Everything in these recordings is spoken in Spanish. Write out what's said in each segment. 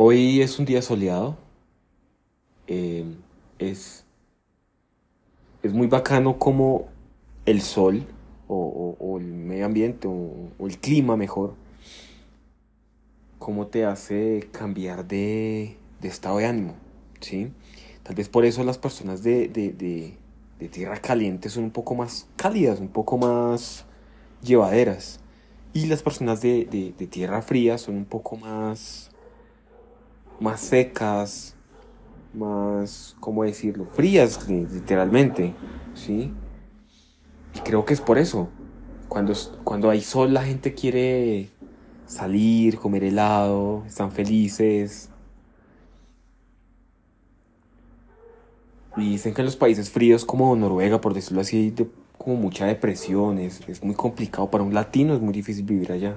Hoy es un día soleado. Eh, es, es muy bacano como el sol o, el medio ambiente o, o el clima mejor, cómo te hace cambiar de, de estado de ánimo, ¿sí? Tal vez por eso las personas de, de, de, tierra caliente son un poco más cálidas, un poco más llevaderas. Y las personas de, de tierra fría son un poco más, más secas, más, ¿cómo decirlo? Frías, li- literalmente, ¿sí? Y creo que es por eso. Cuando, cuando hay sol, la gente quiere salir, comer helado, están felices. Y dicen que en los países fríos como Noruega, por decirlo así, hay como mucha depresión, es, es muy complicado para un latino, es muy difícil vivir allá.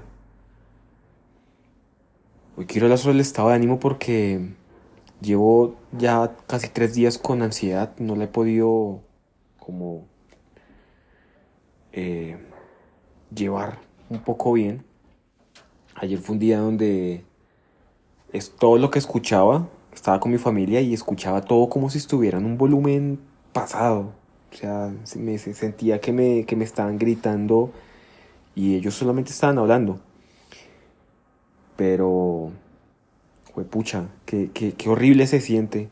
Hoy quiero hablar sobre el estado de ánimo porque llevo ya casi tres días con ansiedad, no la he podido como eh, llevar un poco bien. Ayer fue un día donde es todo lo que escuchaba, estaba con mi familia y escuchaba todo como si estuviera un volumen pasado. O sea, se me se sentía que me, que me estaban gritando y ellos solamente estaban hablando. Pero, pucha, qué, qué, qué horrible se siente.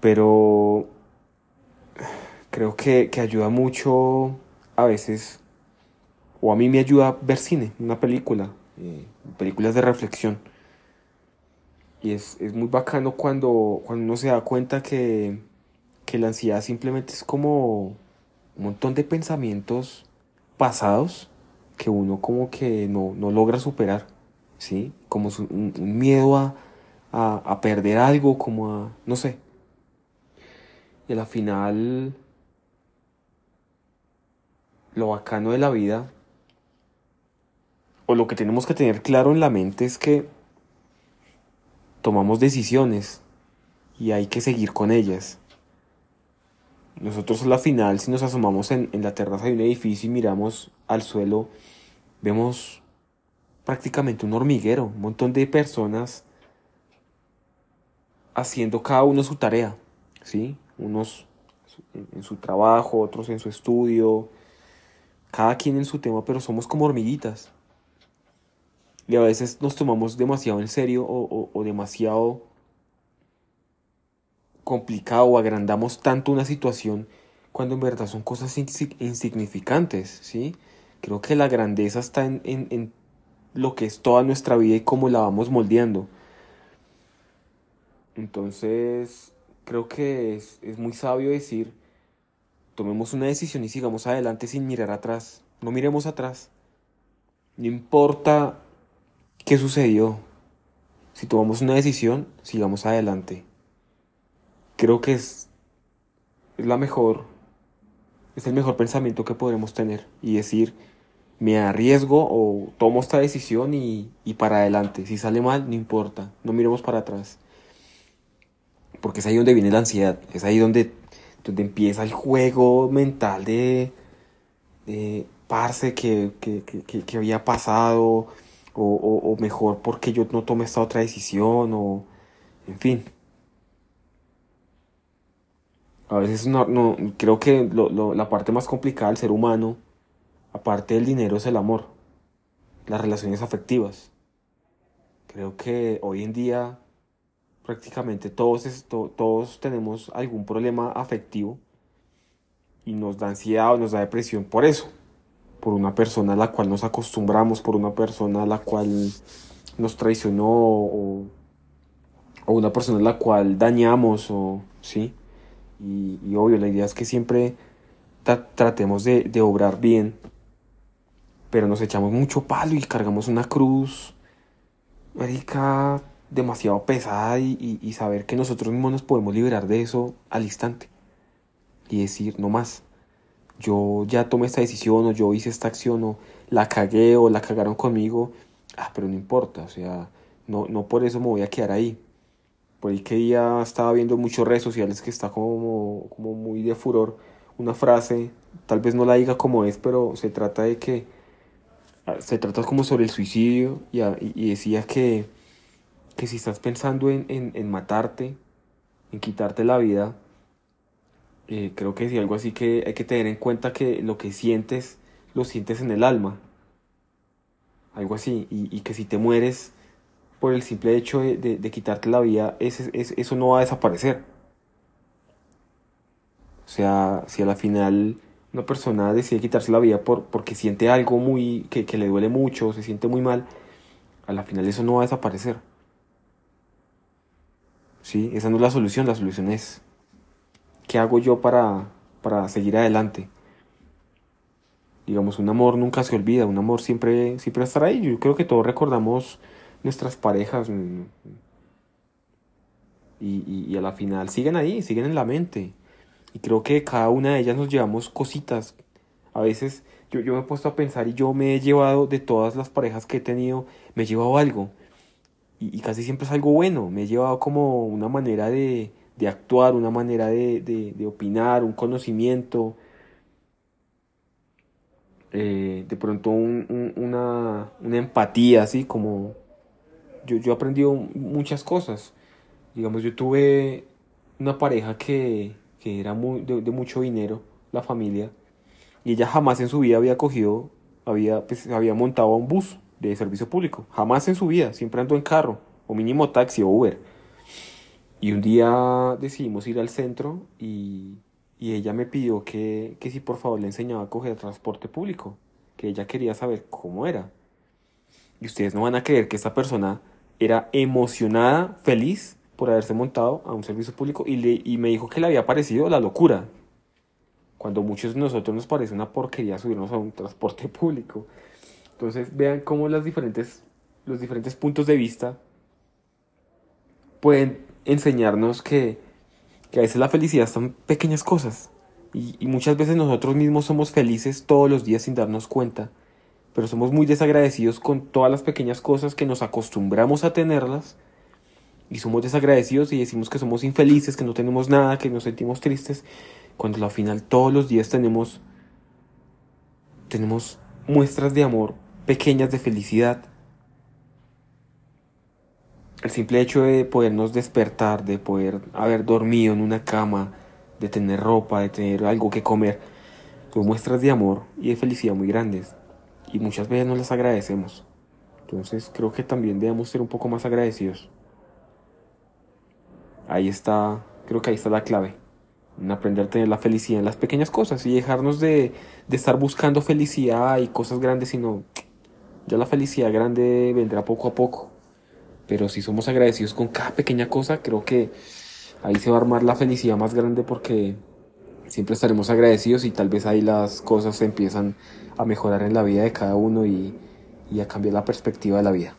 Pero creo que, que ayuda mucho a veces, o a mí me ayuda ver cine, una película, eh, películas de reflexión. Y es, es muy bacano cuando, cuando uno se da cuenta que, que la ansiedad simplemente es como un montón de pensamientos pasados que uno como que no, no logra superar, ¿sí? Como un, miedo a, a, perder algo, como a, no sé. Y a la final, lo bacano de la vida, o lo que tenemos que tener claro en la mente es que tomamos decisiones y hay que seguir con ellas. Nosotros a la final, si nos asomamos en, en la terraza de un edificio y miramos al suelo, vemos prácticamente un hormiguero, un montón de personas haciendo cada uno su tarea, ¿sí? Unos en, su trabajo, otros en su estudio, cada quien en su tema, pero somos como hormiguitas. Y a veces nos tomamos demasiado en serio o, o- o demasiado complicado o agrandamos tanto una situación cuando en verdad son cosas insi- insignificantes, ¿sí? Creo que la grandeza está en, en- en lo que es toda nuestra vida y cómo la vamos moldeando. Entonces, creo que es, es muy sabio decir, tomemos una decisión y sigamos adelante sin mirar atrás. No miremos atrás. No importa qué sucedió. Si tomamos una decisión, sigamos adelante. Creo que es, es la mejor, es el mejor pensamiento que podremos tener y decir, me arriesgo o tomo esta decisión y, y para adelante. Si sale mal, no importa, no miremos para atrás. Porque es ahí donde viene la ansiedad, es ahí donde, empieza el juego mental de, de parce que, que, que, había pasado, o mejor porque yo no tomé esta otra decisión, o en fin. A veces no, no, creo que lo- lo- la parte más complicada del ser humano, aparte del dinero, es el amor, las relaciones afectivas. Creo que hoy en día prácticamente todos, es- to- todos tenemos algún problema afectivo y nos da ansiedad o nos da depresión por eso, por una persona a la cual nos acostumbramos, por una persona a la cual nos traicionó o, o una persona a la cual dañamos o sí. Y, obvio, la idea es que siempre tra- tratemos de, obrar bien, pero nos echamos mucho palo y cargamos una cruz, marica, demasiado pesada y, y- y saber que nosotros mismos nos podemos liberar de eso al instante y decir, no más, yo ya tomé esta decisión o yo hice esta acción o la cagué o la cagaron conmigo, ah, pero no importa, o sea, no, no por eso me voy a quedar ahí. Por ahí que día estaba viendo muchas redes sociales que está como, como muy de furor una frase, tal vez no la diga como es, pero se trata de que, ah, se trata como sobre el suicidio y, a- y- y decía que que si estás pensando en, en, en matarte, en quitarte la vida, eh, creo que sí, algo así que hay que tener en cuenta que lo que sientes, lo sientes en el alma. Algo así. Y, y que si te mueres por el simple hecho de, de, de quitarte la vida, ese, ese, eso no va a desaparecer. O sea, si a la final una persona decide quitarse la vida por, porque siente algo muy que, que le duele mucho, se siente muy mal, a la final eso no va a desaparecer. ¿Sí? Esa no es la solución, la solución es ¿qué hago yo para, para seguir adelante? Digamos, un amor nunca se olvida, un amor siempre, siempre estará ahí. Yo creo que todos recordamos nuestras parejas mm, y, y, a la final siguen ahí, siguen en la mente. Y creo que cada una de ellas nos llevamos cositas. A veces yo, yo me he puesto a pensar y yo me he llevado de todas las parejas que he tenido, me he llevado algo. Y, y casi siempre es algo bueno. Me he llevado como una manera de, de actuar, una manera de, de, opinar, un conocimiento. Eh, de pronto un, una, una empatía, así como yo, yo he muchas cosas. Digamos, yo tuve una pareja que, que era muy, de, mucho dinero, la familia, y ella jamás en su vida había cogido, había, pues, había montado un bus de servicio público, jamás en su vida, siempre andó en carro, o mínimo taxi o Uber. Y un día decidimos ir al centro y, y ella me pidió que, que si por favor le enseñaba a coger transporte público, que ella quería saber cómo era. Y ustedes no van a creer que esta persona era emocionada, feliz por haberse montado a un servicio público y, le, y me dijo que le había parecido la locura. Cuando muchos de nosotros nos parece una porquería subirnos a un transporte público. Entonces vean cómo las diferentes, los diferentes puntos de vista pueden enseñarnos que, que a veces la felicidad son pequeñas cosas. Y, y muchas veces nosotros mismos somos felices todos los días sin darnos cuenta. Pero somos muy desagradecidos con todas las pequeñas cosas que nos acostumbramos a tenerlas y somos desagradecidos y decimos que somos infelices, que no tenemos nada, que nos sentimos tristes, cuando al final todos los días tenemos tenemos muestras de amor pequeñas de felicidad. El simple hecho de podernos despertar, de poder haber dormido en una cama, de tener ropa, de tener algo que comer, son muestras de amor y de felicidad muy grandes. Y muchas veces no las agradecemos. Entonces creo que también debemos ser un poco más agradecidos ahí está, creo que ahí está la clave. En aprender a tener la felicidad en las pequeñas cosas y dejarnos de, de estar buscando felicidad y cosas grandes, sino ya la felicidad grande vendrá poco a poco. Pero si somos agradecidos con cada pequeña cosa, creo que ahí se va a armar la felicidad más grande porque siempre estaremos agradecidos y tal vez ahí las cosas empiezan a mejorar en la vida de cada uno y, y a cambiar la perspectiva de la vida.